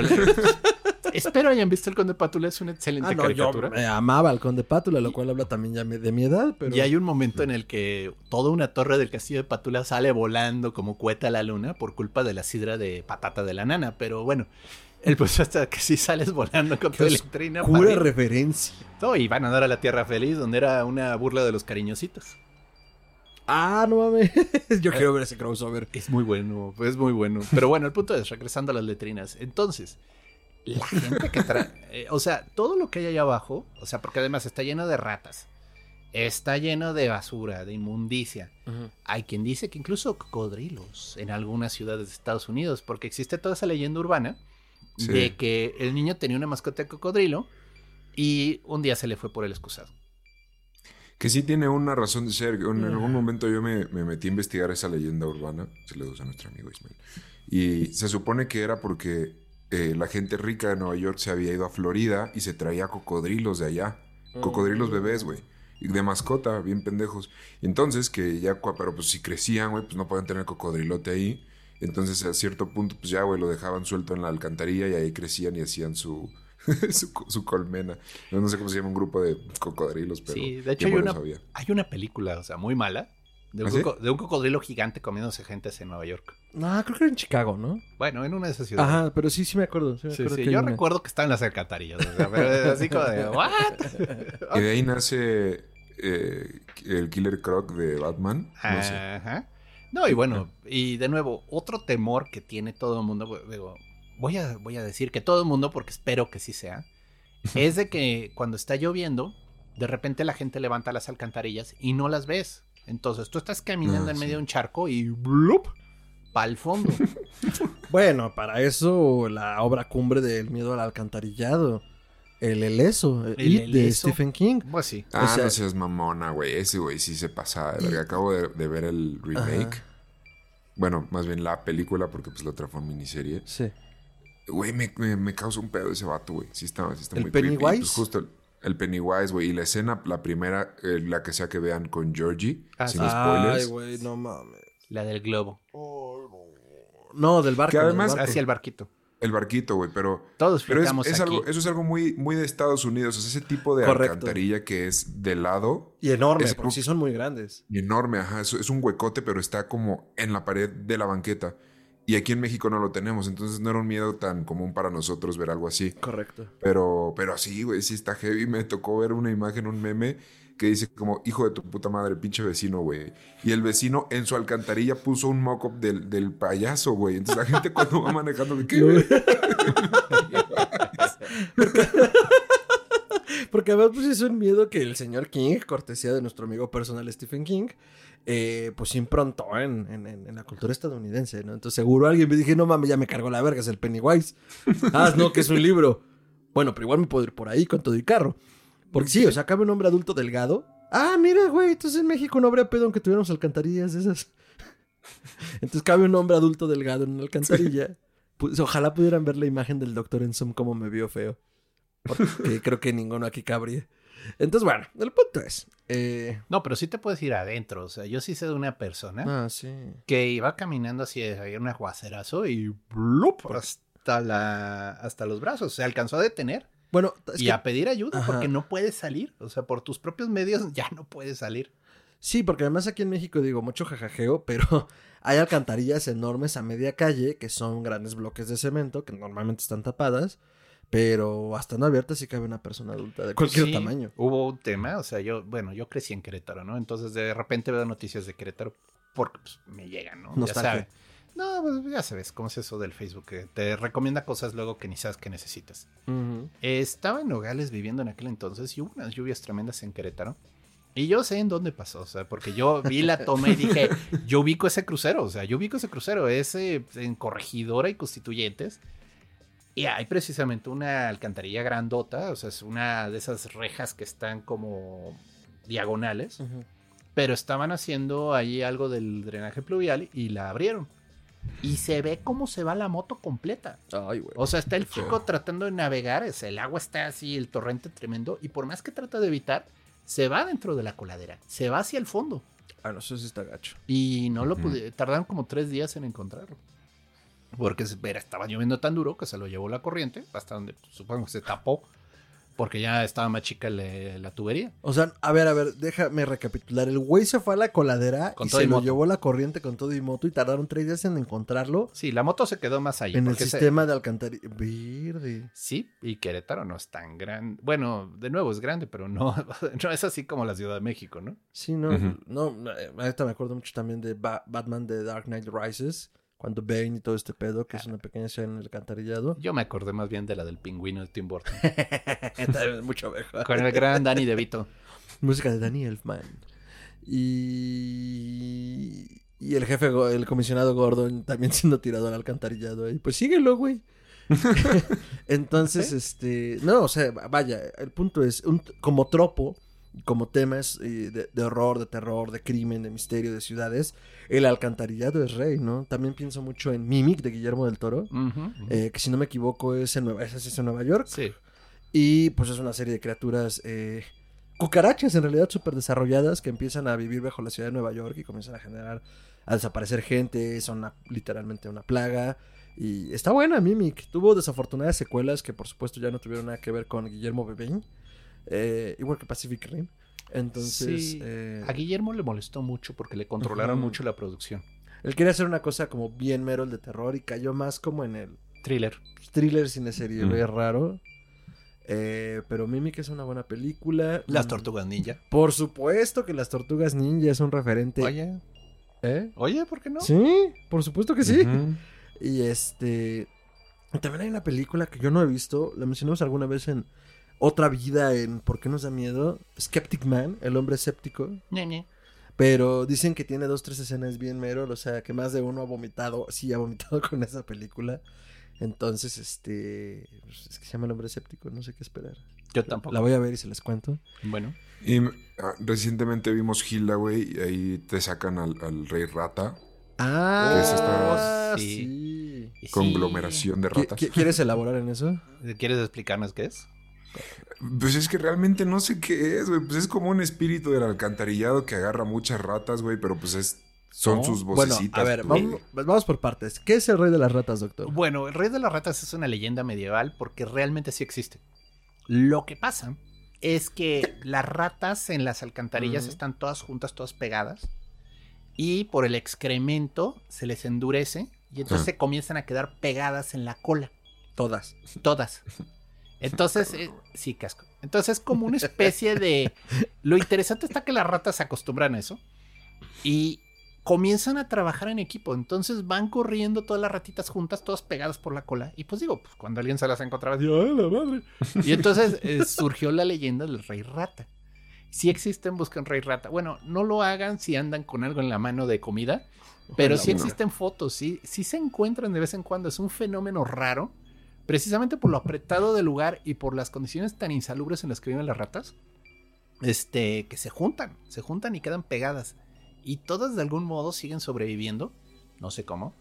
espero hayan visto el conde Pátula, es una excelente Ah, no, yo caricatura. me amaba al conde Pátula, lo cual habla también ya de mi edad, pero... Y hay un momento en el que toda una torre del castillo de Pátula sale volando como cueta a la luna por culpa de la sidra de patata de la nana. Pero bueno, el pues hasta que sí sales volando con tu letrina. Pura referencia. No, y van a dar a la Tierra Feliz, donde era una burla de los cariñositos. Ah, no mames. Yo quiero ver ese crossover. Es muy bueno, es muy bueno. Pero bueno, el punto es, regresando a las letrinas. Entonces, la gente que trae... o sea, todo lo que hay allá abajo, o sea, porque además está lleno de ratas, está lleno de basura, de inmundicia. Hay quien dice que incluso cocodrilos en algunas ciudades de Estados Unidos, porque existe toda esa leyenda urbana Sí. de que el niño tenía una mascota de cocodrilo y un día se le fue por el excusado. Que sí tiene una razón de ser. En algún momento yo me, me metí a investigar esa leyenda urbana. Se le usa a nuestro amigo Ismael. Y se supone que era porque eh, la gente rica de Nueva York se había ido a Florida y se traía cocodrilos de allá. Cocodrilos bebés, güey. Y de mascota, bien pendejos. Y entonces que ya, pero pues si crecían, güey, pues no podían tener cocodrilote ahí. Entonces a cierto punto, pues ya, güey, lo dejaban suelto en la alcantarilla y ahí crecían y hacían su, su, su colmena. No, no sé cómo se llama un grupo de cocodrilos, pero... sí, de hecho hay una, sabía. hay una película, o sea, muy mala, de un, ¿Ah, sí? coco- de un cocodrilo gigante comiéndose gente en Nueva York. No, creo que era en Chicago, ¿no? Bueno, en una de esas ciudades. Ajá, pero sí, sí me acuerdo. Sí, me Sí, acuerdo sí, que yo una. recuerdo que estaba en las alcantarillas, o sea, pero así como de, ¿what? Y de ahí nace eh, el Killer Croc de Batman. No sé. Ajá. No, y bueno, y de nuevo, otro temor que tiene todo el mundo, digo, voy a, voy a decir que todo el mundo, porque espero que sí sea, es de que cuando está lloviendo, de repente la gente levanta las alcantarillas y no las ves. Entonces tú estás caminando Ah, en sí. medio de un charco y ¡blup! para el fondo. Bueno, para eso la obra cumbre del miedo al alcantarillado. El Eleso, el, El de. Stephen King. Pues sí. Ah, o sea- no seas mamona, güey. Ese güey sí se pasa. de verga. Acabo de, de ver el remake. Ajá. Bueno, más bien la película, porque pues la otra fue miniserie. Sí. Güey, me, me, me causa un pedo ese vato, güey. Sí está, sí está ¿El muy creepy. Pennywise? Pues justo el, el Pennywise, güey. Y la escena, la primera, eh, la que sea que vean con Georgie, Ah, sin sí. spoilers. Ay, güey, no mames. La del globo. No, del barco. Que además- barco. Hacia el barquito. el barquito, güey, pero... Todos Pero es, flotamos es aquí. algo, eso es algo muy, muy de Estados Unidos. O sea, ese tipo de Correcto. alcantarilla que es de lado Y enorme, Es- porque sí son muy grandes. enorme, ajá. Es, es un huecote, pero está como en la pared de la banqueta. Y aquí en México no lo tenemos, entonces no era un miedo tan común para nosotros ver algo así. Correcto. Pero, pero sí, güey, sí está heavy. Me tocó ver una imagen, un meme que dice como, hijo de tu puta madre, pinche vecino, güey. Y el vecino en su alcantarilla puso un mock-up del, del payaso, güey. Entonces la gente cuando va manejando, de ¿qué? güey? Porque además, pues es un miedo que el señor King, cortesía de nuestro amigo personal Stephen King, eh, pues improntó en, en- en- la cultura estadounidense, ¿no? Entonces seguro alguien me dije, no mames, ya me cargó la verga, es el Pennywise. ah, no, que es un libro. Bueno, pero igual me puedo ir por ahí con todo y carro. Porque sí, o sea, cabe un hombre adulto delgado. Ah, mira, güey, entonces en México no habría pedo aunque tuviéramos alcantarillas esas. entonces cabe un hombre adulto delgado en una alcantarilla. Pues ojalá pudieran ver la imagen del doctor en Zoom como me vio feo. Porque creo que ninguno aquí cabría. Entonces, bueno, el punto es. eh, No, pero sí te puedes ir adentro. O sea, yo sí sé de una persona ah, sí. que iba caminando así, había un aguacerazo y ¡blup! hasta la hasta los brazos. Se alcanzó a detener Bueno, es y que- a pedir ayuda Ajá. porque no puedes salir. O sea, por tus propios medios ya no puedes salir. sí, porque además aquí en México digo mucho jajajeo, pero hay alcantarillas enormes a media calle que son grandes bloques de cemento que normalmente están tapadas, pero hasta no abiertas sí cabe una persona adulta de cualquier Sí, tamaño. Hubo un tema, o sea, yo, bueno, yo crecí en Querétaro, ¿no? Entonces de repente veo noticias de Querétaro porque pues, me llegan, ¿no? Ya Nostalgia. sabes. No, pues ya sabes cómo es eso del Facebook, que te recomienda cosas luego que ni sabes que necesitas. Estaba en Nogales viviendo en aquel entonces y hubo unas lluvias tremendas en Querétaro. Y yo sé en dónde pasó, o sea, porque yo vi la toma y dije, yo ubico ese crucero, o sea, yo ubico ese crucero, ese en Corregidora y Constituyentes. Y hay precisamente una alcantarilla grandota, o sea, es una de esas rejas que están como diagonales, pero estaban haciendo ahí algo del drenaje pluvial y la abrieron. Y se ve cómo se va la moto completa. Ay. O sea, está el chico tratando de navegar, es, el agua está así, el torrente tremendo, y por más que trata de evitar, se va dentro de la coladera, se va hacia el fondo. Ah, no, eso sí está gacho. Y no lo pude, tardaron como tres días en encontrarlo. Porque estaba lloviendo tan duro que se lo llevó la corriente, hasta donde pues, supongo que se tapó, porque ya estaba más chica le- la tubería. O sea, a ver, a ver, déjame recapitular. El güey se fue a la coladera Con y se y lo moto. llevó la corriente con todo y moto y tardaron tres días en encontrarlo Sí, la moto se quedó más allá. en el se- sistema de alcantarilla. Verde. Sí, y Querétaro no es tan grande. Bueno, de nuevo es grande, pero no, no es así como la Ciudad de México, ¿no? Sí, no, Ujú. no, eh, ahorita me acuerdo mucho también de Ba- Batman de Dark Knight Rises, cuando Bane y todo este pedo, que es una pequeña ciudad en el alcantarillado. Yo me acordé más bien de la del pingüino de Tim Burton. Es mucho mejor. con el gran Danny DeVito. Música de Danny Elfman. Y... Y el jefe, el comisionado Gordon también siendo tirado al alcantarillado ahí. Pues síguelo, güey. Entonces, ¿Sí? este... No, o sea, vaya, el punto es, un- como tropo, como temas eh, de, de horror, de terror, de crimen, de misterio, de ciudades, el alcantarillado es rey, ¿no? También pienso mucho en Mimic de Guillermo del Toro, eh, que si no me equivoco es en Nueva, es en Nueva York. sí. Y pues es una serie de criaturas, eh, cucarachas en realidad súper desarrolladas que empiezan a vivir bajo la ciudad de Nueva York y comienzan a generar, a desaparecer gente, son una- literalmente una plaga. Y está buena Mimic, tuvo desafortunadas secuelas que por supuesto ya no tuvieron nada que ver con Guillermo Bebé, eh, igual que Pacific Rim. Entonces, Sí, eh, A Guillermo le molestó mucho porque le controlaron mucho la producción. él quería hacer una cosa como bien mero el de terror y cayó más como en el Thriller. thriller cine serie Mm. B raro. Eh, pero Mimic es una buena película. Las tortugas ninja. Por supuesto que las tortugas ninja es un referente. Oye, ¿Eh? oye, ¿por qué no? Sí, por supuesto que sí. Y este. También hay una película que yo no he visto. La mencionamos alguna vez en Otra Vida, en ¿Por qué nos da miedo? Skeptic Man, el hombre escéptico. Ñe, Ñe. Pero dicen que tiene dos, tres escenas bien mero. O sea, que más de uno ha vomitado. Sí, ha vomitado con esa película. Entonces, este. pues, Es que se llama el hombre escéptico. No sé qué esperar. Yo tampoco. La voy a ver y se les cuento. Bueno. Y ah, recientemente vimos Gilda, güey, y ahí te sacan al, al rey rata, Ah, Que es esta- sí. conglomeración de ¿Qui- ratas. qui- ¿Quieres elaborar en eso? ¿Quieres explicarnos qué es? Pues es que realmente no sé qué es, güey. Pues es como un espíritu del alcantarillado que agarra muchas ratas, güey, pero pues es son No. sus Bueno, vocecitas. a ver, güey. vamos, vamos por partes. ¿Qué es el rey de las ratas, doctor? Bueno, el rey de las ratas es una leyenda medieval porque realmente sí existe. Lo que pasa es que las ratas en las alcantarillas están todas juntas, todas pegadas. Y por el excremento se les endurece y entonces Ah. se comienzan a quedar pegadas en la cola. Todas. Todas. Entonces, eh, sí, casco. Entonces es como una especie de... Lo interesante está que las ratas se acostumbran a eso y comienzan a trabajar en equipo. Entonces van corriendo todas las ratitas juntas, todas pegadas por la cola. Y pues digo, pues cuando alguien se las encontraba, digo, ¡ay, la madre! Y entonces eh, surgió la leyenda del rey rata. Si existen, buscan rey rata. Bueno, no lo hagan si andan con algo en la mano de comida, pero Ojalá, sí existen fotos, sí, sí se encuentran de vez en cuando. Es un fenómeno raro, precisamente por lo apretado del lugar y por las condiciones tan insalubres en las que viven las ratas, este, que se juntan, se juntan y quedan pegadas. Y todas de algún modo siguen sobreviviendo, no sé cómo.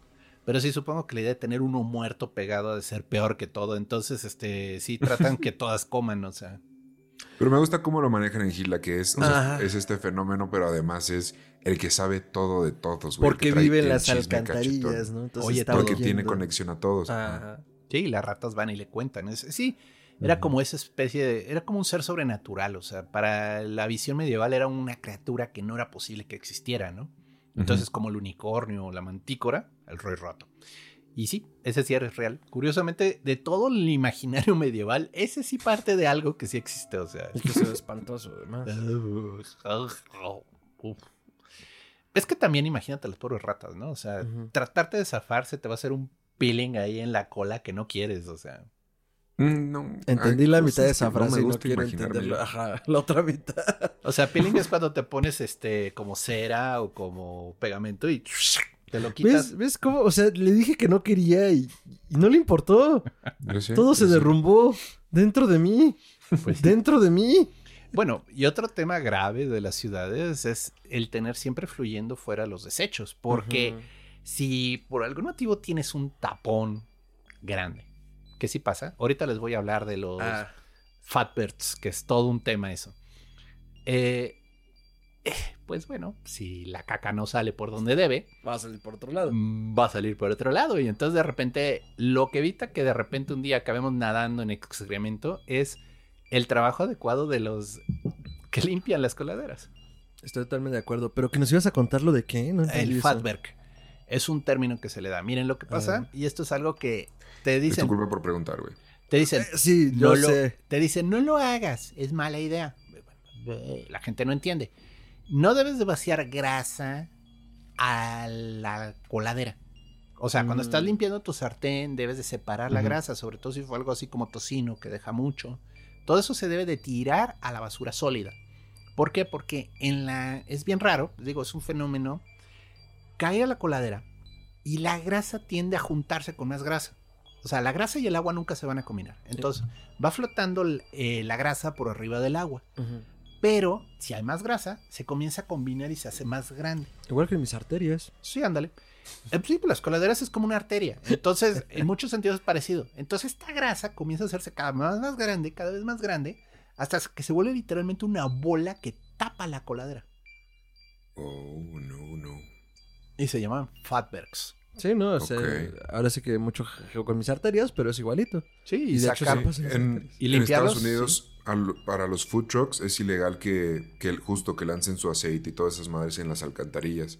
Pero sí supongo que la idea de tener uno muerto pegado ha de ser peor que todo. Entonces, este, sí tratan que todas coman, o sea. Pero me gusta cómo lo manejan en Gilda, que es, o sea, Ajá. es este fenómeno, pero además es el que sabe todo de todos, güey. Porque vive en las alcantarillas, cachetón. ¿no? Entonces Oye, está Porque tiene conexión a todos. Ajá. Sí, las ratas van y le cuentan. Es- sí, era como esa especie de. Era como un ser sobrenatural. O sea, para la visión medieval era una criatura que no era posible que existiera, ¿no? Entonces, como el unicornio o la mantícora, el rey rato. Y sí, ese sí es real. Curiosamente, de todo el imaginario medieval, ese sí parte de algo que sí existe. O sea. Es que es espantoso, además. Uf. Es que también imagínate las pobres ratas, ¿no? O sea, tratarte de zafarse te va a hacer un peeling ahí en la cola que no quieres, o sea. Mm, no. Entendí la mitad de esa que no me frase y no quiero entenderlo. Ajá, la otra mitad. O sea, peeling es cuando te pones este como cera o como pegamento y te lo quitas. ¿Ves, ¿Ves cómo? O sea, le dije que no quería y, y no le importó. Yo sé, Todo yo se sé. derrumbó dentro de mí. Pues, Dentro de mí. Bueno, y otro tema grave de las ciudades es el tener siempre fluyendo fuera los desechos, porque. Si por algún motivo tienes un tapón grande, que sí pasa, ahorita les voy a hablar de los Ah, fatbirds, que es todo un tema eso. Eh, eh, pues bueno, si la caca no sale por donde debe, va a salir por otro lado. mm, va a salir por otro lado. Y entonces de repente, lo que evita que de repente un día acabemos nadando en excremento es el trabajo adecuado de los que limpian las coladeras. Estoy totalmente de acuerdo. Pero que nos ibas a contar lo de qué, ¿no? El eso. fatberg. Es un término que se le da. Miren lo que pasa, ver. y esto es algo que te Es tu dicen, culpa por preguntar, güey. te dicen, Eh, sí, no yo lo- sé. te dicen, no lo hagas, es mala idea. La gente no entiende. No debes de vaciar grasa a la coladera. O sea, cuando Mm. estás limpiando tu sartén, debes de separar la grasa, sobre todo si fue algo así como tocino, que deja mucho. Todo eso se debe de tirar a la basura sólida. ¿Por qué? Porque en la es bien raro, digo, es un fenómeno. Cae a la coladera y la grasa tiende a juntarse con más grasa. O sea, la grasa y el agua nunca se van a combinar. Entonces, va flotando eh, la grasa por arriba del agua. Pero si hay más grasa, se comienza a combinar y se hace más grande. Igual que mis arterias. Sí, ándale. Eh, sí, pues las coladeras es como una arteria. Entonces, en muchos sentidos es parecido. Entonces, esta grasa comienza a hacerse cada vez más, más grande, cada vez más grande, hasta que se vuelve literalmente una bola que tapa la coladera. Oh, no, no. Y se llaman fatbergs. Sí, no, o sea, Ok. ahora sí que mucho con mis arterias, pero es igualito. Sí, y, Y de hecho sí. En, Y en Estados Unidos, al- para los food trucks es ilegal que, que justo que lancen su aceite y todas esas madres en las alcantarillas.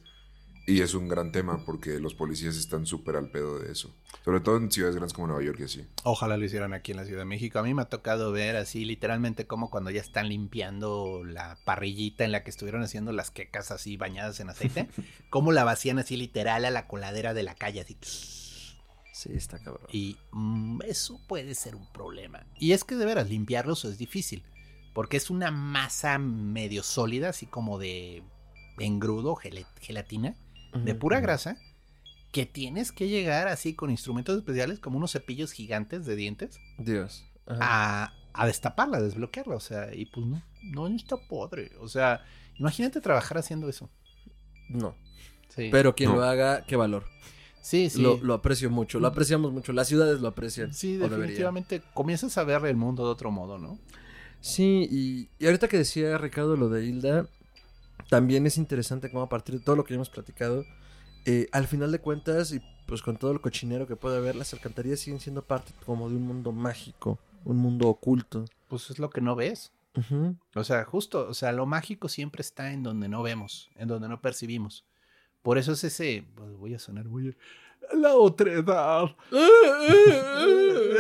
Y es un gran tema porque los policías están súper al pedo de eso. Sobre todo en ciudades grandes como Nueva York y así. Ojalá lo hicieran aquí en la Ciudad de México. A mí me ha tocado ver así literalmente como cuando ya están limpiando la parrillita en la que estuvieron haciendo las quecas así bañadas en aceite. cómo la vacían así literal a la coladera de la calle así. Sí, está cabrón. Y mm, eso puede ser un problema. Y es que de veras limpiarlos es difícil. Porque es una masa medio sólida, así como de engrudo, de pura grasa, que tienes que llegar así con instrumentos especiales, como unos cepillos gigantes de dientes, Dios. A, a destaparla, a desbloquearla. O sea, y pues no, no está padre. O sea, imagínate trabajar haciendo eso. No. Sí, Pero quien No. lo haga, qué valor. sí, sí. Lo, lo aprecio mucho. Lo apreciamos mucho. Las ciudades lo aprecian. Sí, deberían. definitivamente comienzas a ver el mundo de otro modo, ¿no? Sí, y, y ahorita que decía Ricardo lo de Hilda, también es interesante cómo a partir de todo lo que hemos platicado, eh, al final de cuentas, y pues con todo el cochinero que puede haber, las alcantarillas siguen siendo parte como de un mundo mágico, un mundo oculto. Pues es lo que no ves. O sea, justo, o sea, lo mágico siempre está en donde no vemos, en donde no percibimos. Por eso es ese, pues, voy a sonar muy... La otredad.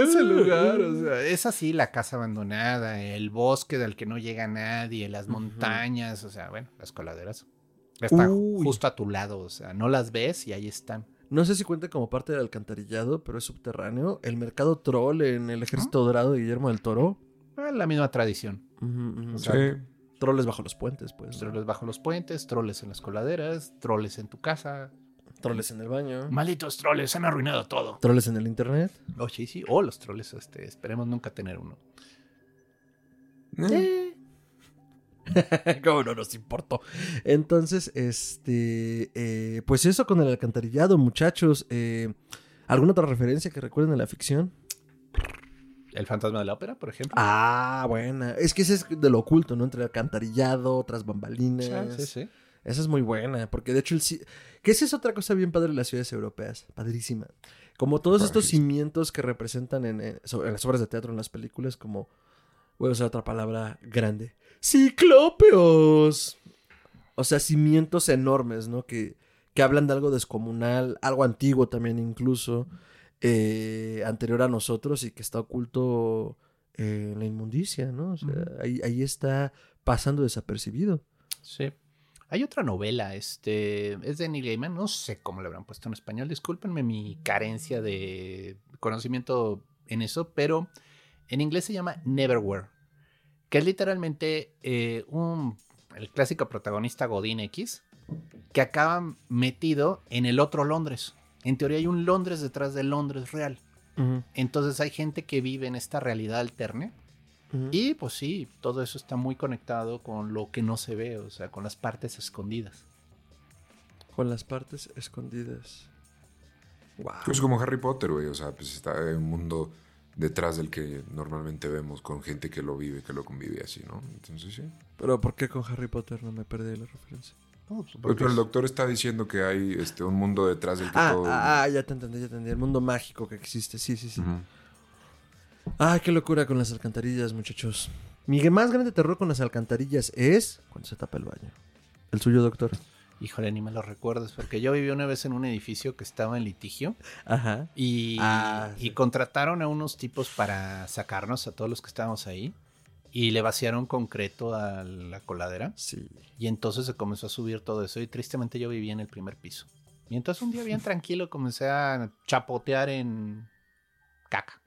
ese lugar, o sea, es así la casa abandonada, el bosque del que no llega nadie, las montañas, o sea, bueno, las coladeras. Están Uy. justo a tu lado, o sea, no las ves y ahí están. No sé si cuenta como parte del alcantarillado, pero es subterráneo. El mercado troll en el ejército dorado de Guillermo del Toro. Ah, La misma tradición. Sí. Troles bajo los puentes, pues. Troles bajo los puentes, troles en las coladeras, troles en tu casa. Troles en el baño. Malditos troles, han arruinado todo. Troles en el internet. Oh, sí, sí. O los troles, este, esperemos nunca tener uno. Eh, ¿Cómo no nos importó? Entonces, este. eh, pues eso con el alcantarillado, muchachos. Eh, ¿Alguna otra referencia que recuerden de la ficción? El fantasma de la ópera, por ejemplo. Ah, buena. Es que ese es de lo oculto, ¿no? Entre el alcantarillado, otras bambalinas. Ah, sí, sí. Esa es muy buena, porque de hecho el... Que esa es otra cosa bien padre de las ciudades europeas, padrísima. Como todos estos cimientos que representan en, en- las obras de teatro, en las películas, como... Voy a usar otra palabra grande. ¡Ciclópeos! O sea, cimientos enormes, ¿no? Que, que hablan de algo descomunal, algo antiguo también incluso, eh, anterior a nosotros y que está oculto eh, en la inmundicia, ¿no? O sea, ahí, ahí está pasando desapercibido. Sí. Hay otra novela, este, es de Neil Gaiman, no sé cómo le habrán puesto en español, discúlpenme mi carencia de conocimiento en eso, pero En inglés se llama Neverwhere, que es literalmente eh, un, el clásico protagonista Godín X, que acaba metido en el otro Londres. En teoría hay un Londres detrás del Londres real. Entonces hay gente que vive en esta realidad alterna. Y pues sí, todo eso está muy conectado con lo que no se ve, o sea, con las partes escondidas. Con las partes escondidas. Wow. Pues como Harry Potter, güey. O sea, pues está en un mundo detrás del que normalmente vemos con gente que lo vive, que lo convive así, ¿no? Entonces sí. Pero ¿por qué con Harry Potter no me perdí la referencia? Pues, pero el doctor está diciendo que hay este, un mundo detrás del que Ah, todo... ah, ah, ya te entendí, ya te entendí. El mundo mágico que existe, sí, sí, sí. Ay, qué locura con las alcantarillas, muchachos. Mi más grande terror con las alcantarillas es cuando se tapa el baño. El suyo, doctor. Híjole, ni me lo recuerdes, porque yo viví una vez en un edificio que estaba en litigio Ajá. y, Ah, y sí. contrataron a unos tipos para sacarnos a todos los que estábamos ahí y le vaciaron concreto a la coladera Sí. y entonces se comenzó a subir todo eso y tristemente yo vivía en el primer piso. Y entonces un día bien tranquilo comencé a chapotear en caca.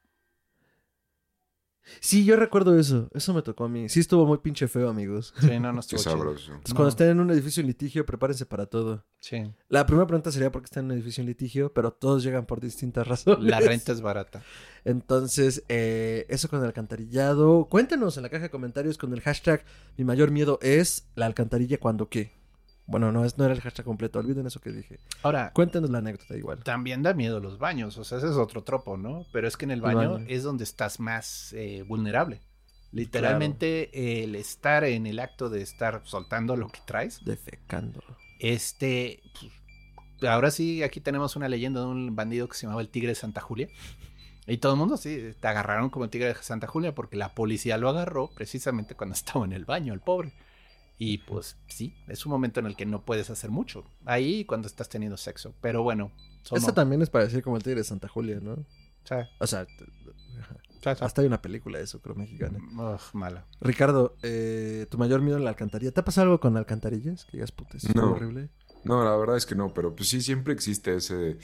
Sí, yo recuerdo eso. Eso me tocó a mí. Sí estuvo muy pinche feo, amigos. Sí, no, no Qué estuvo chido. sabroso. Entonces, No. cuando estén en un edificio en litigio, prepárense para todo. Sí, La primera pregunta sería por qué están en un edificio en litigio, pero todos llegan por distintas razones. la renta es barata. Entonces, eh, eso con el alcantarillado. Cuéntenos en la caja de comentarios con el hashtag Mi mayor miedo es la alcantarilla cuando qué. Bueno, no, es, no era el hashtag completo, olviden eso que dije. Ahora, Cuéntenos la anécdota igual. también da miedo los baños, o sea, ese es otro tropo, ¿no? Pero es que en el baño, baño. es donde estás más eh, vulnerable. Literalmente el estar en el acto de estar soltando lo que traes, Defecando. este, pues, ahora sí, aquí tenemos una leyenda de un bandido que se llamaba el Tigre de Santa Julia. Y todo el mundo sí, te agarraron como el Tigre de Santa Julia porque la policía lo agarró precisamente cuando estaba en el baño, el pobre. Y pues sí, es un momento en el que no puedes hacer mucho. Ahí cuando estás teniendo sexo. Pero bueno, Esta también es parecido como el tigre de Santa Julia, ¿no? o sea, O sea, hasta hay una película de eso, creo, mexicana. ugh, mala. Ricardo, eh, tu mayor miedo en la alcantarilla. ¿Te ha pasado algo con alcantarillas? Que digas, puta, eso es No. horrible. No, la verdad es que no, pero pues sí, siempre existe ese...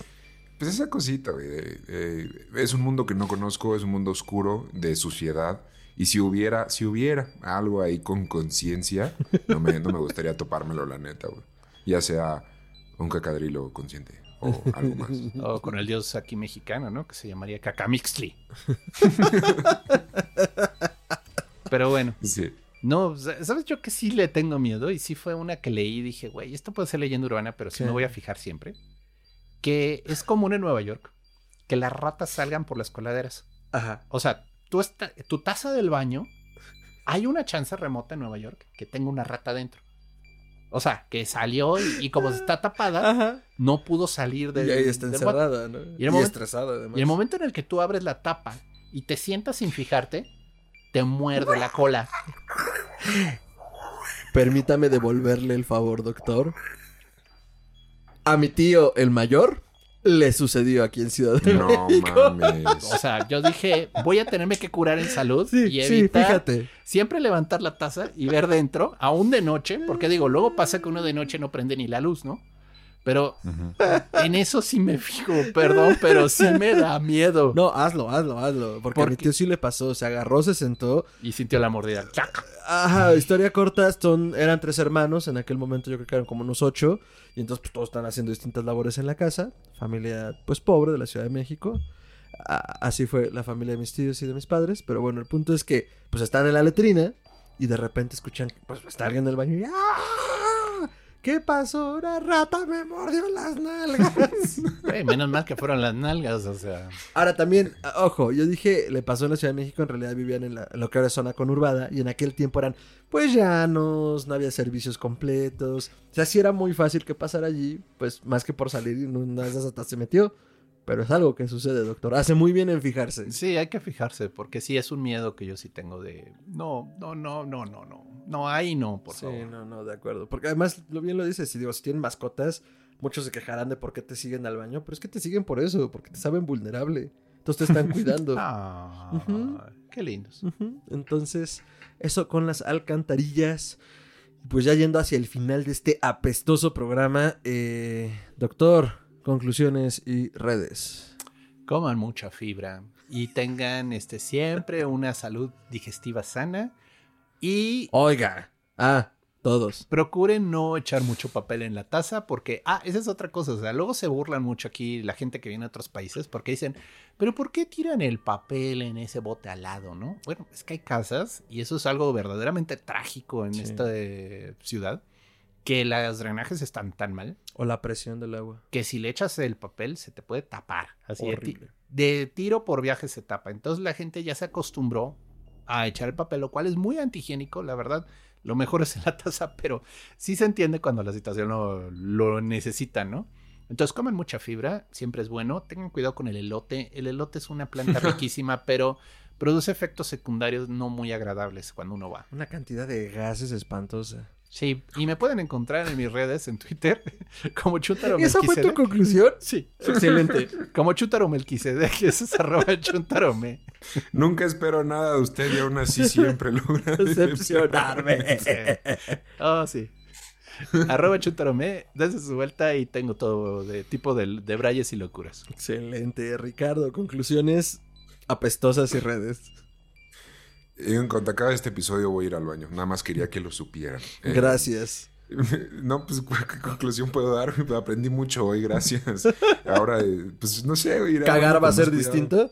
Pues esa cosita, güey. de- eh, es un mundo que no conozco, es un mundo oscuro, de suciedad. Y si hubiera, si hubiera algo ahí con conciencia, no me, no me gustaría topármelo, la neta, güey. Ya sea un cacadrilo consciente o algo más. O con el dios aquí mexicano, ¿no? Que se llamaría Cacamixtli. Pero bueno, Sí. no, sa- ¿sabes yo que sí le tengo miedo? Y sí fue una que leí y dije, güey, esto puede ser leyenda urbana, pero sí ¿Qué? me voy a fijar siempre. Que es común en Nueva York que las ratas salgan por las coladeras. Ajá. O sea, tú tu taza del baño, hay una chance remota en Nueva York que tenga una rata dentro. O sea, que salió y, y como está tapada, Ajá. no pudo salir del y ahí está encerrada, ¿no? Y Y, el momento- estresada, además. Y el momento en el que tú abres la tapa y te sientas sin fijarte, te muerde la cola. Permítame devolverle el favor, doctor. A mi tío, el mayor, le sucedió aquí en Ciudad de No México. mames. O sea, yo dije, voy a tenerme que curar en salud Sí, y sí, evitar fíjate. siempre levantar la taza y ver dentro, aún de noche, porque digo, luego pasa que uno de noche no prende ni la luz, ¿no? Pero en eso sí me fijo, perdón, pero sí me da miedo. No, hazlo, hazlo, hazlo. Porque a mi tío sí le pasó. Se agarró, se sentó. Y sintió la mordida. ¡Chac! Ajá, historia corta, son, eran tres hermanos, en aquel momento yo creo que eran como unos ocho, y entonces pues, todos están haciendo distintas labores en la casa, familia pues pobre de la Ciudad de México, A- así fue la familia de mis tíos y de mis padres, pero bueno, el punto es que pues están en la letrina y de repente escuchan, pues está alguien en el baño y ¡ah! ¿Qué pasó? Una rata me mordió las nalgas. Menos mal que fueron las nalgas, o sea. Ahora también, ojo, yo dije, le pasó en la Ciudad de México, en realidad vivían en, la- en lo que ahora es zona conurbada, y en aquel tiempo eran, pues llanos, no había servicios completos, o sea, sí era muy fácil que pasara allí, pues más que por salir, y una de esas hasta se metió, pero es algo que sucede, doctor, hace muy bien en fijarse. Sí, hay que fijarse, porque sí es un miedo que yo sí tengo de. No, no, no, no, no, no. No, ahí no, por Sí, favor. no, no, de acuerdo, porque además, lo bien lo dices, si digo, si tienen mascotas, muchos se quejarán de por qué te siguen al baño, pero es que te siguen por eso, porque te saben vulnerable, entonces te están cuidando. Ah, Ujú. qué lindos. Entonces, eso con las alcantarillas. Pues ya yendo hacia el final de este apestoso programa, eh, doctor, conclusiones y redes. Coman mucha fibra. y tengan este, siempre una salud digestiva sana. Y Oiga. Ah, todos. procuren no echar mucho papel en la taza porque, ah, esa es otra cosa, o sea, luego se burlan mucho aquí la gente que viene de otros países porque dicen, pero ¿por qué tiran el papel en ese bote al lado, no? Bueno, es que hay casas y eso es algo verdaderamente trágico en Sí. esta eh, ciudad, que los drenajes están tan mal O la presión del agua. que si le echas el papel se te puede tapar, así de, tiro por viaje se tapa, entonces la gente ya se acostumbró a echar el papel, lo cual es muy antihigiénico, la verdad. Lo mejor es en la taza, pero sí se entiende cuando la situación lo, lo necesita, ¿no? Entonces coman mucha fibra, siempre es bueno. Tengan cuidado con el elote. El elote es una planta riquísima, pero produce efectos secundarios no muy agradables cuando uno va. Una cantidad de gases espantosa. Sí, y me pueden encontrar en mis redes, en Twitter, como Chuntaro ¿Esa fue tu conclusión? Sí, excelente. Como Chuntaro Melquisedec, eso es arroba Chuntarome. Nunca espero nada de usted y aún así siempre logra Decepcionarme. Oh, sí. Arroba Chuntarome, dense su vuelta y tengo todo de tipo de, de brayes y locuras. Excelente, Ricardo. Conclusiones apestosas y redes. En cuanto acabe este episodio voy a ir al baño. Nada más quería que lo supieran. Eh, Gracias. No, pues, ¿qué conclusión puedo dar? Aprendí mucho hoy, gracias. Ahora, eh, pues, no sé. iré al ¿Cagar va a ser cuidado. distinto?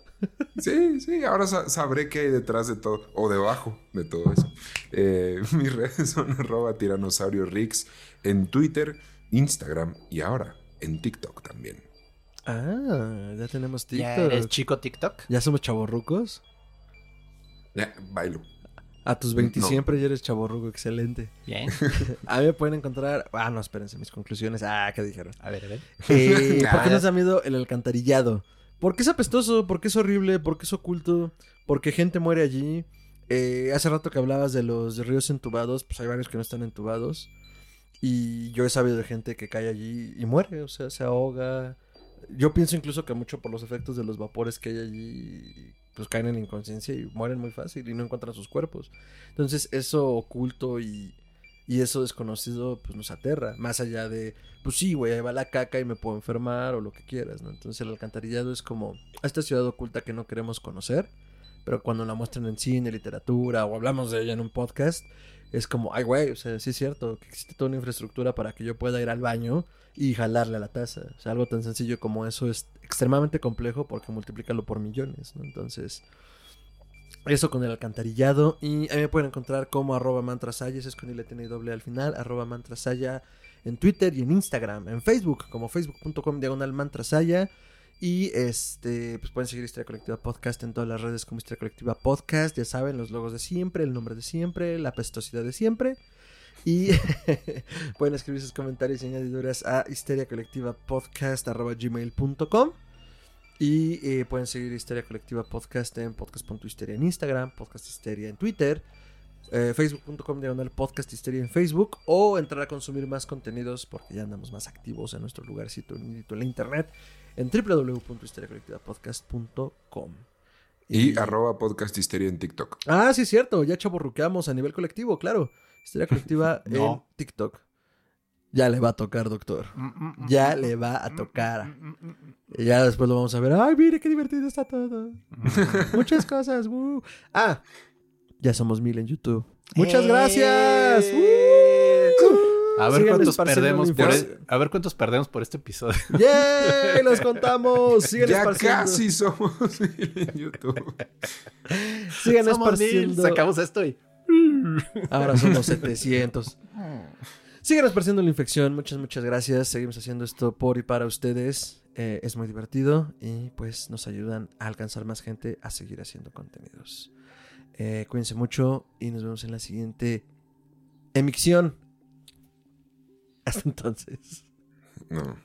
Sí, sí, ahora sa- sabré qué hay detrás de todo, o debajo de todo eso. Eh, mis redes son arroba tiranosaurio Rix en Twitter, Instagram y ahora en TikTok también. Ah, ya tenemos ¿Ya TikTok. eres chico TikTok? ¿Ya somos chavorrucos? Ya, bailo. A tus 20 No. siempre ya eres chavorruco, excelente. Bien. A mí me pueden encontrar. Ah, no, espérense, mis conclusiones. Ah, ¿qué dijeron? A ver, a ver. Eh, ¿Por qué Ah. nos da miedo el alcantarillado? Porque es apestoso, porque es horrible, porque es oculto, porque gente muere allí. Eh, hace rato que hablabas de los ríos entubados, pues hay varios que no están entubados. Y yo he sabido de gente que cae allí y muere, o sea, se ahoga. Yo pienso incluso que mucho por los efectos de los vapores que hay allí, pues caen en inconsciencia y mueren muy fácil y no encuentran sus cuerpos. Entonces eso oculto y, y eso desconocido pues nos aterra. Más allá de, pues sí, güey, ahí va la caca y me puedo enfermar o lo que quieras, ¿no? Entonces el alcantarillado es como esta ciudad oculta que no queremos conocer, pero cuando la muestran en cine, literatura o hablamos de ella en un podcast, es como, ay, güey, o sea, sí es cierto que existe toda una infraestructura para que yo pueda ir al baño y jalarle a la taza. O sea, algo tan sencillo como eso es extremadamente complejo porque multiplícalo por millones, ¿no? Entonces, eso con el alcantarillado. Y a mí me pueden encontrar como arroba mantrasayas, es con I y doble al final, arroba mantrasaya en Twitter y en Instagram, en Facebook, como facebook.com diagonal mantrasaya. Y este, pues pueden seguir Historia Colectiva Podcast en todas las redes como Historia Colectiva Podcast. Ya saben, los logos de siempre, el nombre de siempre, la pestosidad de siempre. Y pueden escribir sus comentarios y añadiduras a histeriacolectivapodcast.gmail.com Y eh, pueden seguir Histeria Colectiva Podcast en podcast.histeria en Instagram, Podcast Histeria en Twitter, eh, facebook.com diagonal podcast histeria en Facebook o entrar a consumir más contenidos porque ya andamos más activos en nuestro lugarcito en la internet en www.histeriacolectivapodcast.com Y arroba podcast histeria en TikTok. Ah, sí, es cierto. Ya chaborruqueamos a nivel colectivo, claro. Historia colectiva No. en TikTok. Ya le va a tocar, doctor. Ya le va a tocar. Y ya después lo vamos a ver. Ay, mire qué divertido está todo. Muchas cosas. uh. Ah, ya somos mil en YouTube. Muchas ¡Eh! gracias. Uh. A ver cuántos perdemos por e- a ver cuántos perdemos por este episodio. ¡Yay! Los contamos. Sigan ya esparciendo. casi somos mil en YouTube. Sigan Somos mil, sacamos esto y Ahora somos 700. Sigan esparciendo la infección. Muchas, muchas gracias. Seguimos haciendo esto por y para ustedes. Eh, es muy divertido y pues nos ayudan a alcanzar más gente a seguir haciendo contenidos. Eh, cuídense mucho y nos vemos en la siguiente emisión. Hasta entonces. No.